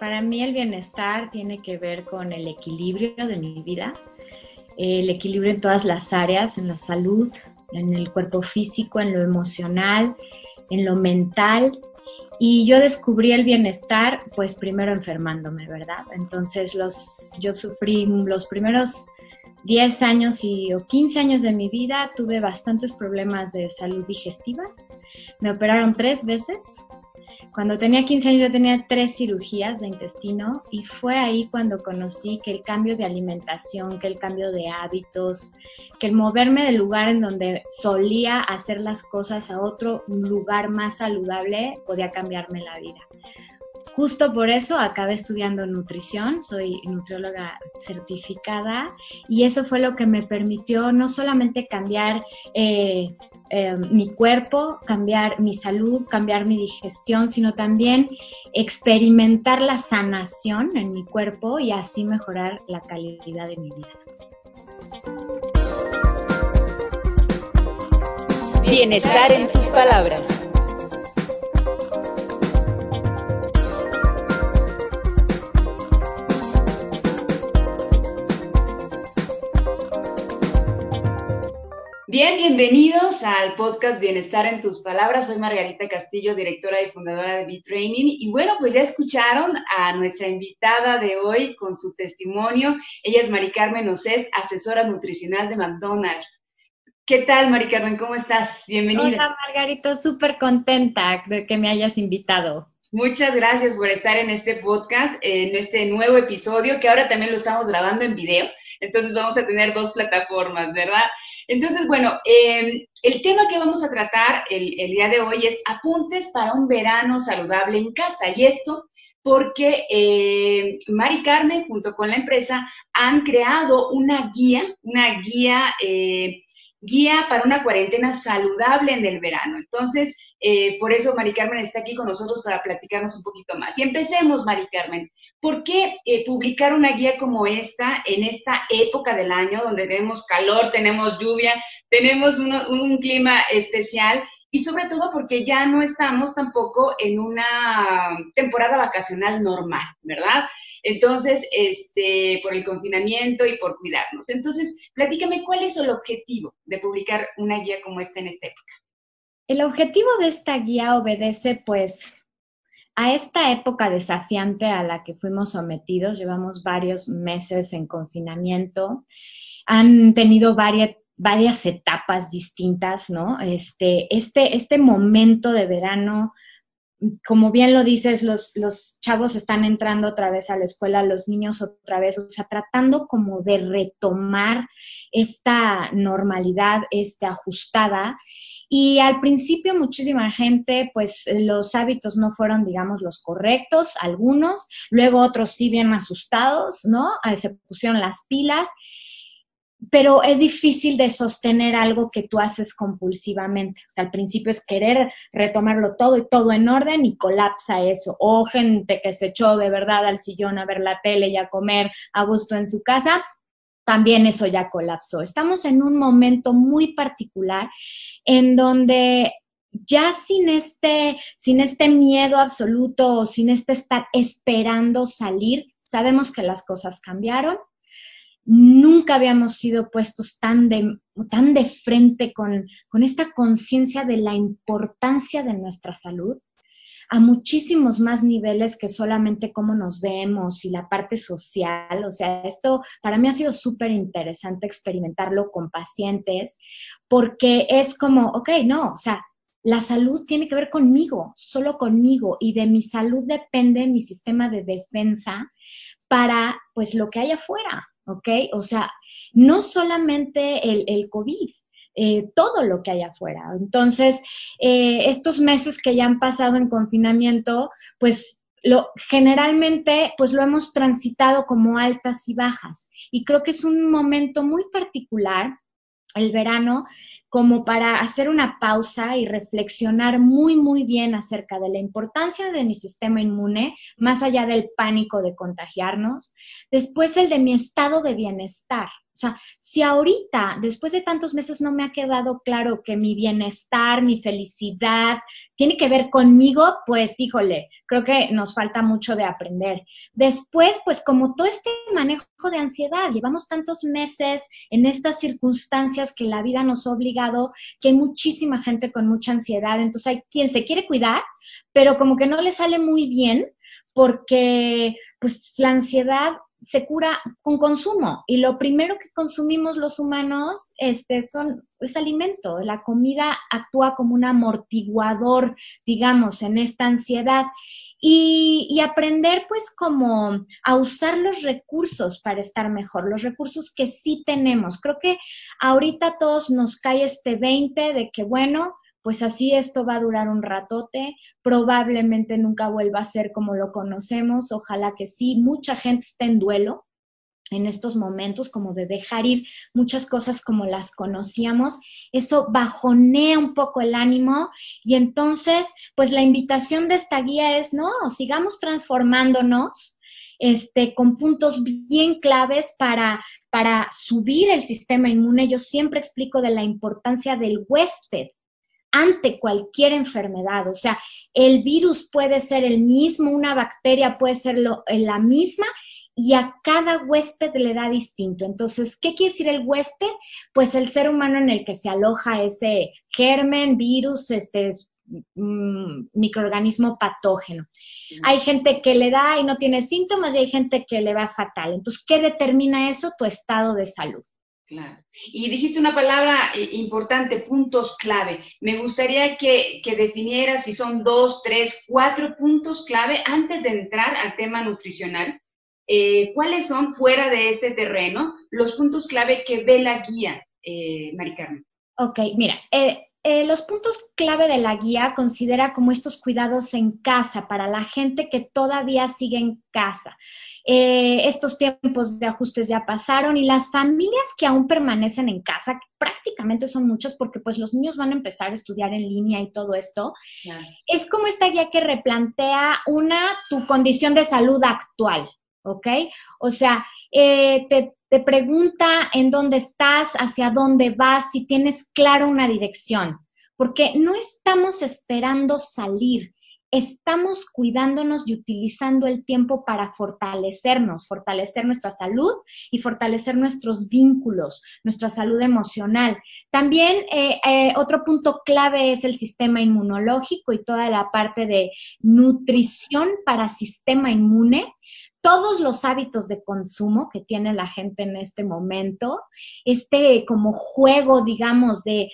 Para mí el bienestar tiene que ver con el equilibrio de mi vida, el equilibrio en todas las áreas, en la salud, en el cuerpo físico, en lo emocional, en lo mental. Y yo descubrí el bienestar, pues primero enfermándome, ¿verdad? Entonces los, yo sufrí los primeros 10 años y, o 15 años de mi vida, tuve bastantes problemas de salud digestivas. Me operaron tres veces, cuando tenía 15 años yo tenía tres cirugías de intestino y fue ahí cuando conocí que el cambio de alimentación, que el cambio de hábitos, que el moverme del lugar en donde solía hacer las cosas a otro lugar más saludable podía cambiarme la vida. Justo por eso acabé estudiando nutrición, soy nutrióloga certificada y eso fue lo que me permitió no solamente cambiar eh, eh, mi cuerpo, cambiar mi salud, cambiar mi digestión, sino también experimentar la sanación en mi cuerpo y así mejorar la calidad de mi vida. Bienestar en tus palabras. Bienvenidos al podcast Bienestar en tus palabras. Soy Margarita Castillo, directora y fundadora de B-Training. Y bueno, pues ya escucharon a nuestra invitada de hoy con su testimonio. Ella es Mari Carmen Océs, asesora nutricional de McDonald's. ¿Qué tal, Mari Carmen? ¿Cómo estás? Bienvenida. Hola, Margarita, súper contenta de que me hayas invitado. Muchas gracias por estar en este podcast, en este nuevo episodio, que ahora también lo estamos grabando en video. Entonces vamos a tener dos plataformas, ¿verdad? Entonces, bueno, em, el tema que vamos a tratar el, día de hoy es apuntes para un verano saludable en casa. Y esto porque eh, Mari Carmen junto con la empresa han creado una guía, una guía, eh, guía para una cuarentena saludable en el verano. Entonces, eh, por eso Mari Carmen está aquí con nosotros para platicarnos un poquito más. Y empecemos, Mari Carmen. ¿Por qué eh, publicar una guía como esta en esta época del año donde tenemos calor, tenemos lluvia, tenemos un clima especial? Y sobre todo porque ya no estamos tampoco en una temporada vacacional normal, ¿verdad? Entonces, este, por el confinamiento y por cuidarnos. Entonces, platícame cuál es el objetivo de publicar una guía como esta en esta época. El objetivo de esta guía obedece pues a esta época desafiante a la que fuimos sometidos. Llevamos varios meses en confinamiento. Han tenido varias, varias etapas distintas, ¿no? Este, este, este momento de verano, como bien lo dices, los, los chavos están entrando otra vez a la escuela, los niños otra vez, o sea, tratando como de retomar esta normalidad, este, ajustada. Y al principio muchísima gente, pues los hábitos no fueron, digamos, los correctos, algunos, luego otros sí bien asustados, ¿no? Se pusieron las pilas, pero es difícil de sostener algo que tú haces compulsivamente. O sea, al principio es querer retomarlo todo y todo en orden y colapsa eso. O gente que se echó de verdad al sillón a ver la tele y a comer a gusto en su casa, también eso ya colapsó. Estamos en un momento muy particular en donde ya sin este, sin este miedo absoluto sin este estar esperando salir, sabemos que las cosas cambiaron. Nunca habíamos sido puestos tan de, tan de frente con, con esta conciencia de la importancia de nuestra salud a muchísimos más niveles que solamente cómo nos vemos y la parte social. O sea, esto para mí ha sido súper interesante experimentarlo con pacientes porque es como, ok, no, o sea, la salud tiene que ver conmigo, solo conmigo, y de mi salud depende mi sistema de defensa para, pues, lo que hay afuera, ¿ok? O sea, no solamente el, el COVID, eh, todo lo que hay afuera. Entonces, eh, estos meses que ya han pasado en confinamiento, pues lo, generalmente pues lo hemos transitado como altas y bajas. Y creo que es un momento muy particular, el verano, como para hacer una pausa y reflexionar muy, muy bien acerca de la importancia de mi sistema inmune, más allá del pánico de contagiarnos. Después el de mi estado de bienestar, O sea, si ahorita, después de tantos meses, no me ha quedado claro que mi bienestar, mi felicidad, tiene que ver conmigo, pues híjole, creo que nos falta mucho de aprender. Después, pues como todo este manejo de ansiedad, llevamos tantos meses en estas circunstancias que la vida nos ha obligado, que hay muchísima gente con mucha ansiedad, entonces hay quien se quiere cuidar, pero como que no le sale muy bien porque pues la ansiedad se cura con consumo y lo primero que consumimos los humanos este, son, es alimento. La comida actúa como un amortiguador, digamos, en esta ansiedad. Y, y, aprender pues como a usar los recursos para estar mejor, los recursos que sí tenemos. Creo que ahorita todos nos cae este 20 de que bueno, pues así esto va a durar un ratote, probablemente nunca vuelva a ser como lo conocemos, ojalá que sí, mucha gente está en duelo en estos momentos, como de dejar ir muchas cosas como las conocíamos, eso bajonea un poco el ánimo y entonces, pues la invitación de esta guía es, no, sigamos transformándonos, este, con puntos bien claves para, para subir el sistema inmune. Yo siempre explico de la importancia del huésped, ante cualquier enfermedad. O sea, el virus puede ser el mismo, una bacteria puede ser eh, la misma y a cada huésped le da distinto. Entonces, ¿qué quiere decir el huésped? Pues el ser humano en el que se aloja ese germen, virus, este mm, microorganismo patógeno. Hay gente que le da y no tiene síntomas y hay gente que le va fatal. Entonces, ¿qué determina eso? Tu estado de salud. Claro. Y dijiste una palabra eh, importante, puntos clave. Me gustaría que, que definieras si son dos, tres, cuatro puntos clave antes de entrar al tema nutricional. Eh, ¿Cuáles son, fuera de este terreno, los puntos clave que ve la guía, eh, Mari Carmen? Ok, mira, eh, los puntos clave de la guía considera como estos cuidados en casa para la gente que todavía sigue en casa. Eh, estos tiempos de ajustes ya pasaron y las familias que aún permanecen en casa, prácticamente son muchas porque pues los niños van a empezar a estudiar en línea y todo esto, es como esta guía que replantea una, tu condición de salud actual, ¿ok? O sea, eh, te, te pregunta en dónde estás, hacia dónde vas, si tienes claro una dirección, porque no estamos esperando salir, estamos cuidándonos y utilizando el tiempo para fortalecernos, fortalecer nuestra salud y fortalecer nuestros vínculos, nuestra salud emocional. También eh, eh, otro punto clave es el sistema inmunológico y toda la parte de nutrición para sistema inmune todos los hábitos de consumo que tiene la gente en este momento, este como juego, digamos, de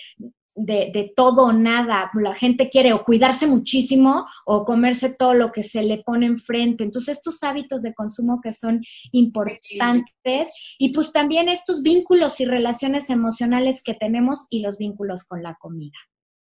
de, todo o nada. La gente quiere o cuidarse muchísimo o comerse todo lo que se le pone enfrente. Entonces, estos hábitos de consumo que son importantes y pues también estos vínculos y relaciones emocionales que tenemos y los vínculos con la comida.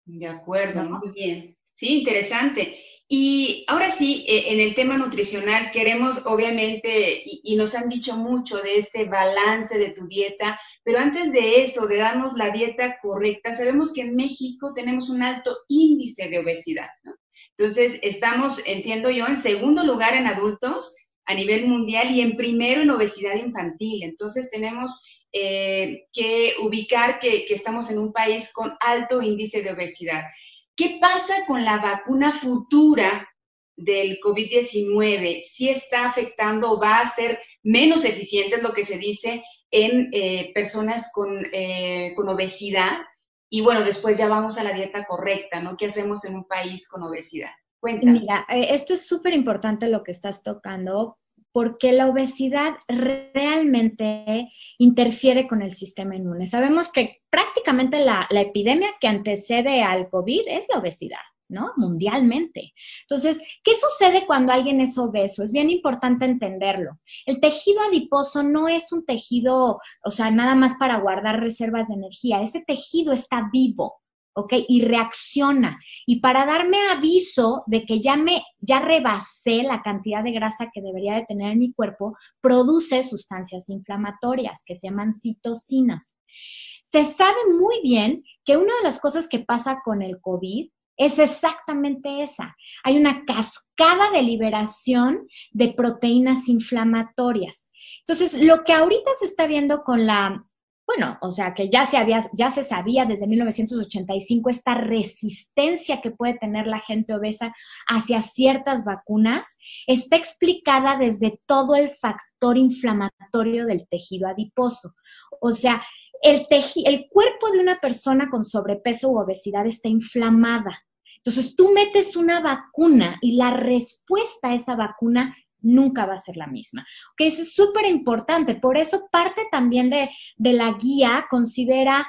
De acuerdo, muy bien. Sí, interesante. Y ahora sí, eh, en el tema nutricional queremos, obviamente, y, nos han dicho mucho de este balance de tu dieta, pero antes de eso, de darnos la dieta correcta, sabemos que en México tenemos un alto índice de obesidad, ¿no? Entonces, estamos, entiendo yo, en segundo lugar en adultos a nivel mundial y en primero en obesidad infantil. Entonces, tenemos eh, que ubicar que estamos en un país con alto índice de obesidad. ¿Qué pasa con la vacuna futura del COVID-19? ¿Si está afectando o va a ser menos eficiente, es lo que se dice, en eh, personas eh, con, obesidad? Y bueno, después ya vamos a la dieta correcta, ¿no? ¿Qué hacemos en un país con obesidad? Cuéntame. Mira, eh, esto es súper importante lo que estás tocando porque la obesidad realmente interfiere con el sistema inmune. Sabemos que prácticamente la, epidemia que antecede al COVID es la obesidad. ¿no? Mundialmente. Entonces, ¿qué sucede cuando alguien es obeso? Es bien importante entenderlo. El tejido adiposo no es un tejido, o sea, nada más para guardar reservas de energía. Ese tejido está vivo. ¿ok? Y reacciona. Y para darme aviso de que ya me, ya rebasé la cantidad de grasa que debería de tener en mi cuerpo, produce sustancias inflamatorias que se llaman citocinas. Se sabe muy bien que una de las cosas que pasa con el COVID es exactamente esa. Hay una cascada de liberación de proteínas inflamatorias. Entonces, lo que ahorita se está viendo con la, bueno, o sea, que ya se había, ya se sabía desde 1985 esta resistencia que puede tener la gente obesa hacia ciertas vacunas, está explicada desde todo el factor inflamatorio del tejido adiposo. O sea, el, cuerpo de una persona con sobrepeso u obesidad está inflamada. Entonces tú metes una vacuna y la respuesta a esa vacuna nunca va a ser la misma. Que es súper importante. Por eso parte también de, de la guía considera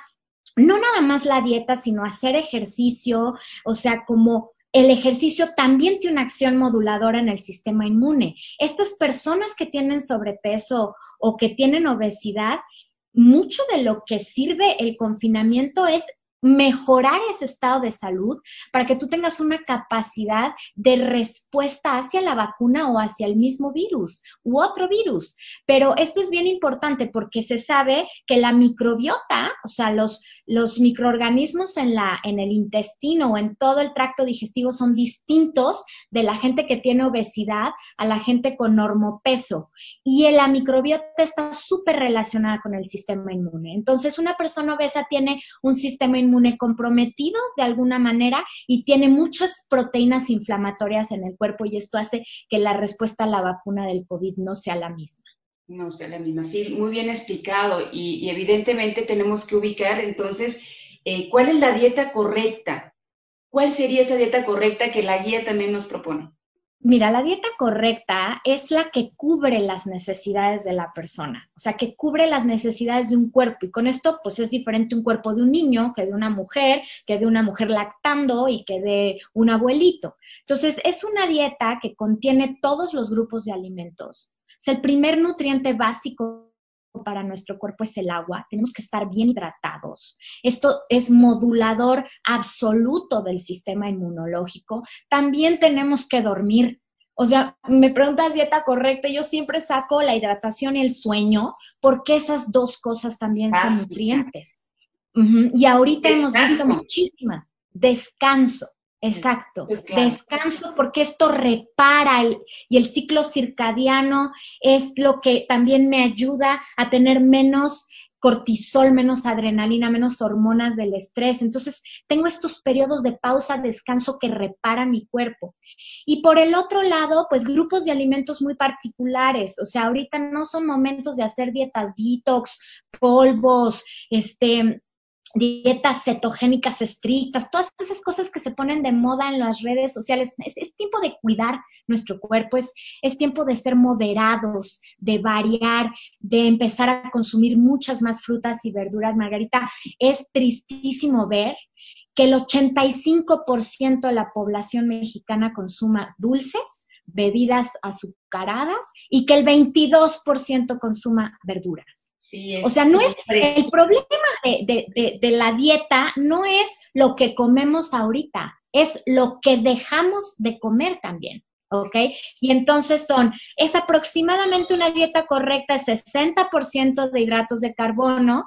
no nada más la dieta, sino hacer ejercicio, o sea, como el ejercicio también tiene una acción moduladora en el sistema inmune. Estas personas que tienen sobrepeso o que tienen obesidad, mucho de lo que sirve el confinamiento es mejorar ese estado de salud para que tú tengas una capacidad de respuesta hacia la vacuna o hacia el mismo virus u otro virus. Pero esto es bien importante porque se sabe que la microbiota, o sea, los, los microorganismos en, la, en el intestino o en todo el tracto digestivo son distintos de la gente que tiene obesidad a la gente con normopeso. Y la microbiota está súper relacionada con el sistema inmune. Entonces, una persona obesa tiene un sistema inmune comprometido de alguna manera y tiene muchas proteínas inflamatorias en el cuerpo y esto hace que la respuesta a la vacuna del COVID no sea la misma. No sea la misma, sí, muy bien explicado y, evidentemente tenemos que ubicar entonces eh, cuál es la dieta correcta, cuál sería esa dieta correcta que la guía también nos propone. Mira, la dieta correcta es la que cubre las necesidades de la persona, o sea, que cubre las necesidades de un cuerpo. Y con esto, pues es diferente un cuerpo de un niño que de una mujer, que de una mujer lactando y que de un abuelito. Entonces, es una dieta que contiene todos los grupos de alimentos. O el primer nutriente básico para nuestro cuerpo es el agua, tenemos que estar bien hidratados. Esto es modulador absoluto del sistema inmunológico. También tenemos que dormir. O sea, me preguntas dieta correcta, yo siempre saco la hidratación y el sueño, porque esas dos cosas también son nutrientes. Y ahorita hemos visto muchísimas. Descanso. Exacto, descanso porque esto repara y el ciclo circadiano es lo que también me ayuda a tener menos cortisol, menos adrenalina, menos hormonas del estrés. Entonces, tengo estos periodos de pausa, descanso que reparan mi cuerpo. Y por el otro lado, pues grupos de alimentos muy particulares. O sea, ahorita no son momentos de hacer dietas detox, polvos, este, dietas cetogénicas estrictas, todas esas cosas que se ponen de moda en las redes sociales. Es, tiempo de cuidar nuestro cuerpo, es, es tiempo de ser moderados, de variar, de empezar a consumir muchas más frutas y verduras. Margarita, es tristísimo ver que el 85% de la población mexicana consuma dulces, bebidas azucaradas y que el 22% consuma verduras o sea, no es el problema de, de, la dieta no es lo que comemos ahorita, es lo que dejamos de comer también. ¿ok? Y entonces son, es aproximadamente una dieta correcta, 60% de hidratos de carbono,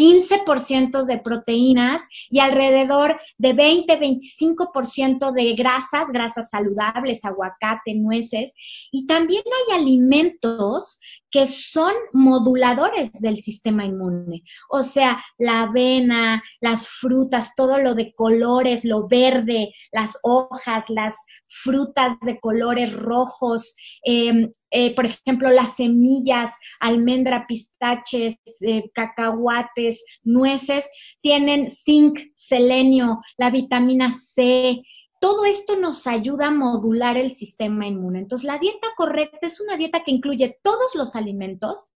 15% de proteínas y alrededor de 20-25% de grasas, grasas saludables, aguacate, nueces. Y también hay alimentos que son moduladores del sistema inmune. O sea, la avena, las frutas, todo lo de colores, lo verde, las hojas, las frutas de colores rojos, em, eh, por ejemplo, las semillas, almendra, pistaches, eh, cacahuates, nueces, tienen zinc, selenio, la vitamina C, todo esto nos ayuda a modular el sistema inmune. Entonces, la dieta correcta es una dieta que incluye todos los alimentos,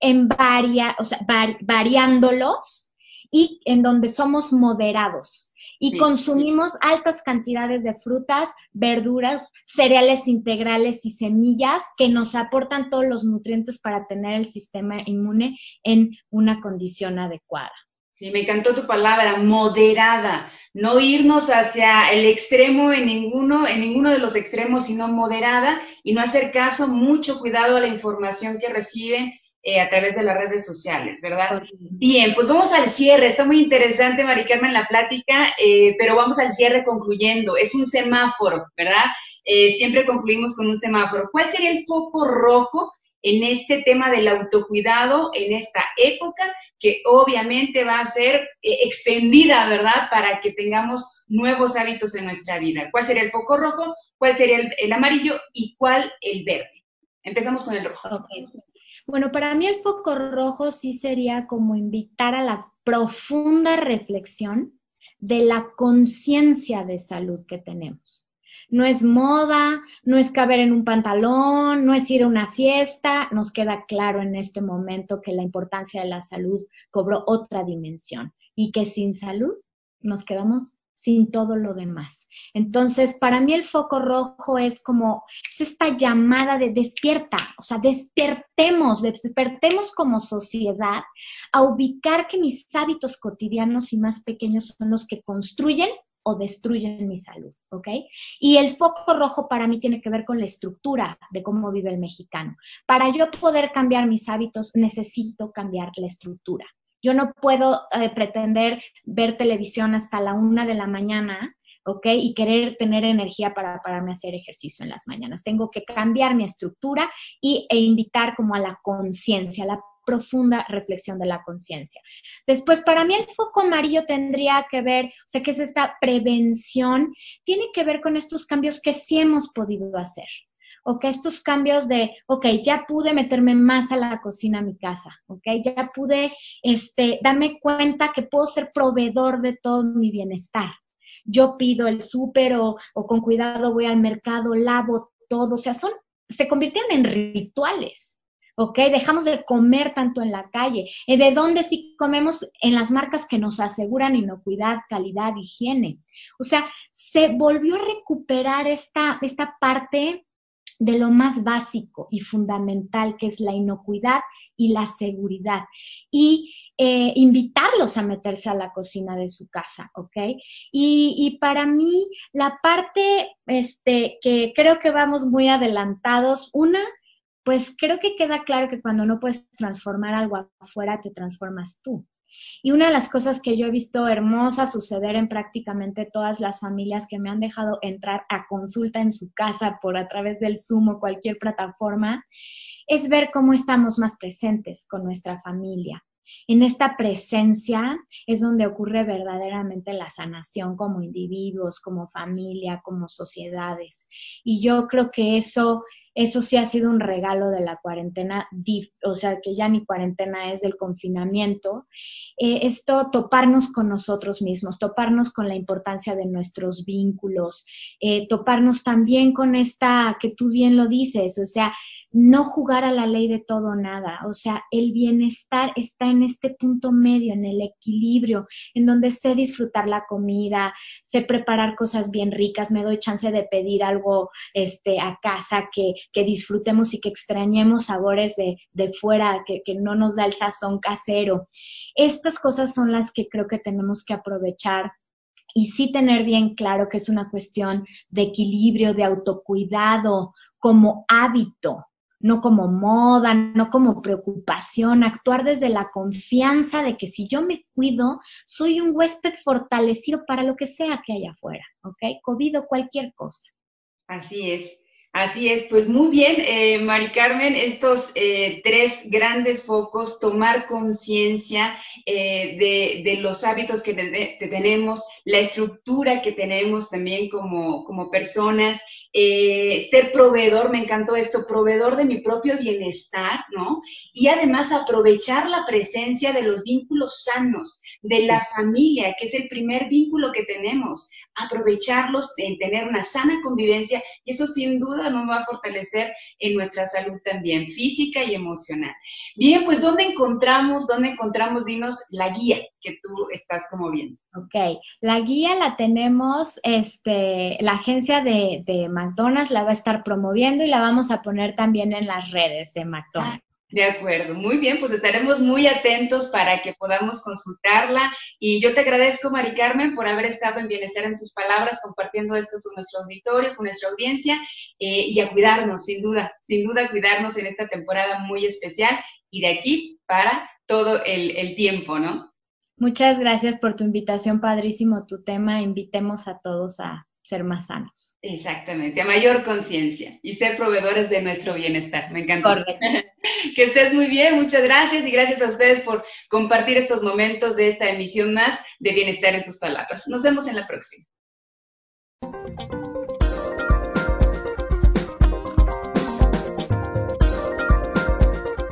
en varia, o sea, variándolos y en donde somos moderados. Y consumimos altas cantidades de frutas, verduras, cereales integrales y semillas que nos aportan todos los nutrientes para tener el sistema inmune en una condición adecuada. Sí, me encantó tu palabra, moderada. No irnos hacia el extremo en ninguno, en ninguno de los extremos, sino moderada y no hacer caso, mucho cuidado a la información que reciben eh, a través de las redes sociales, ¿verdad? Bien, pues vamos al cierre. Está muy interesante, Mari Carmen, la plática, eh, pero vamos al cierre concluyendo. Es un semáforo, ¿verdad? Eh, siempre concluimos con un semáforo. ¿Cuál sería el foco rojo en este tema del autocuidado en esta época que obviamente va a ser extendida, ¿verdad? Para que tengamos nuevos hábitos en nuestra vida. ¿Cuál sería el foco rojo? ¿Cuál sería el, amarillo? ¿Y cuál el verde? Empezamos con el rojo. Bueno, para mí el foco rojo sí sería como invitar a la profunda reflexión de la conciencia de salud que tenemos. No es moda, no es caber en un pantalón, no es ir a una fiesta. Nos queda claro en este momento que la importancia de la salud cobró otra dimensión y que sin salud nos quedamos sin todo lo demás. Entonces, para mí el foco rojo es como, es esta llamada de despierta, o sea, despertemos, despertemos como sociedad a ubicar que mis hábitos cotidianos y más pequeños son los que construyen o destruyen mi salud, ¿ok? Y el foco rojo para mí tiene que ver con la estructura de cómo vive el mexicano. Para yo poder cambiar mis hábitos, necesito cambiar la estructura. Yo no puedo eh, pretender ver televisión hasta la una de la mañana, ¿ok? Y querer tener energía para pararme a hacer ejercicio en las mañanas. Tengo que cambiar mi estructura y, e invitar como a la conciencia, la profunda reflexión de la conciencia. Después, para mí el foco amarillo tendría que ver, o sea, que es esta prevención, tiene que ver con estos cambios que sí hemos podido hacer o que estos cambios de, ok, ya pude meterme más a la cocina a mi casa, ok, ya pude este, darme cuenta que puedo ser proveedor de todo mi bienestar. Yo pido el súper o, o con cuidado voy al mercado, lavo todo, o sea, son, se convirtieron en rituales. ¿ok? Dejamos de comer tanto en la calle. Eh, ¿De dónde sí comemos? En las marcas que nos aseguran inocuidad, calidad, higiene. O sea, se volvió a recuperar esta, esta parte de lo más básico y fundamental, que es la inocuidad y la seguridad. Y eh, invitarlos a meterse a la cocina de su casa, ¿ok? Y, para mí, la parte este, que creo que vamos muy adelantados, una, pues creo que queda claro que cuando no puedes transformar algo afuera, te transformas tú. Y una de las cosas que yo he visto hermosa suceder en prácticamente todas las familias que me han dejado entrar a consulta en su casa por a través del Zoom o cualquier plataforma, es ver cómo estamos más presentes con nuestra familia. En esta presencia es donde ocurre verdaderamente la sanación como individuos, como familia, como sociedades. Y yo creo que eso eso sí ha sido un regalo de la cuarentena, o sea, que ya ni cuarentena es del confinamiento. Eh, esto, toparnos con nosotros mismos, toparnos con la importancia de nuestros vínculos, eh, toparnos también con esta, que tú bien lo dices, o sea, no jugar a la ley de todo o nada. O sea, el bienestar está en este punto medio, en el equilibrio, en donde sé disfrutar la comida, sé preparar cosas bien ricas, me doy chance de pedir algo este, a casa que, que disfrutemos y que extrañemos sabores de, de fuera, que, que no nos da el sazón casero. Estas cosas son las que creo que tenemos que aprovechar y sí tener bien claro que es una cuestión de equilibrio, de autocuidado como hábito, no como moda, no como preocupación, actuar desde la confianza de que si yo me cuido, soy un huésped fortalecido para lo que sea que haya afuera, ¿ok? COVID o cualquier cosa. Así es. Así es, pues muy bien, eh, Mari Carmen, estos eh, tres grandes focos, tomar conciencia eh, de, los hábitos que, tenemos, la estructura que tenemos también como, como personas, eh, ser proveedor, me encantó esto, proveedor de mi propio bienestar, ¿no? Y además aprovechar la presencia de los vínculos sanos, de la familia, que es el primer vínculo que tenemos, aprovecharlos, en tener una sana convivencia, y eso sin duda nos va a fortalecer en nuestra salud también, física y emocional. Bien, pues ¿dónde encontramos, dónde encontramos, dinos, la guía que tú estás como viendo? Ok, la guía la tenemos, este, la agencia de, de McDonald's la va a estar promoviendo y la vamos a poner también en las redes de McDonald's. De acuerdo, muy bien, pues estaremos muy atentos para que podamos consultarla y yo te agradezco, Mari Carmen, por haber estado en Bienestar en tus palabras, compartiendo esto con nuestro auditorio, con nuestra audiencia eh, y a cuidarnos, sin duda, sin duda cuidarnos en esta temporada muy especial y de aquí para todo el, el tiempo, ¿no? Muchas gracias por tu invitación, padrísimo tu tema. Invitemos a todos a ser más sanos. Exactamente, a mayor conciencia y ser proveedores de nuestro bienestar. Me encanta. Correcto. que estés muy bien, muchas gracias y gracias a ustedes por compartir estos momentos de esta emisión más de Bienestar en tus Palabras. Nos vemos en la próxima.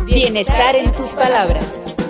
Bienestar en tus palabras.